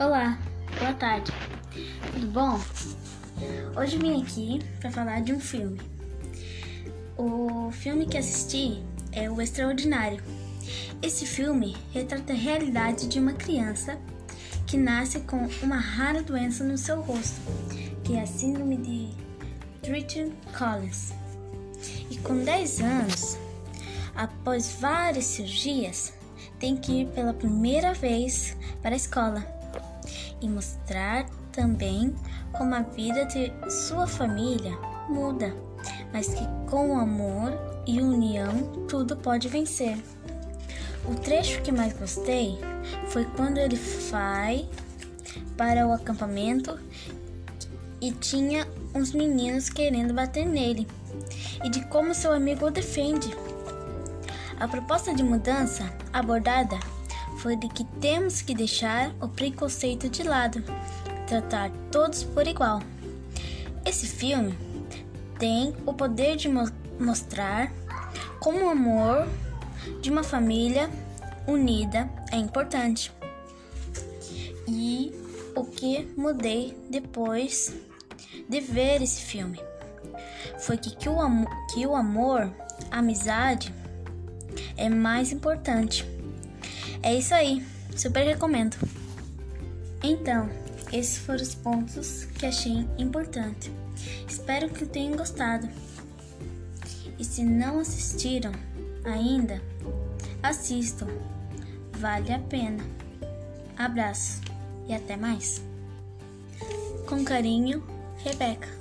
Olá, boa tarde, tudo bom? Hoje eu vim aqui para falar de um filme. O filme que assisti é O Extraordinário. Esse filme retrata a realidade de uma criança que nasce com uma rara doença no seu rosto, que é a síndrome de Drichton Collins. E com 10 anos, após várias cirurgias, tem que ir pela primeira vez para a escola e mostrar também como a vida de sua família muda, mas que com amor e união tudo pode vencer. O trecho que mais gostei foi quando ele vai para o acampamento e tinha uns meninos querendo bater nele e de como seu amigo o defende. A proposta de mudança abordada foi de que temos que deixar o preconceito de lado, tratar todos por igual. Esse filme tem o poder de mo mostrar como o amor de uma família unida é importante. E o que mudei depois de ver esse filme foi que, que, o, que o amor, a amizade é mais importante. É isso aí, super recomendo. Então, esses foram os pontos que achei importante. Espero que tenham gostado. E se não assistiram ainda, assistam. Vale a pena. Abraço e até mais. Com carinho, Rebeca.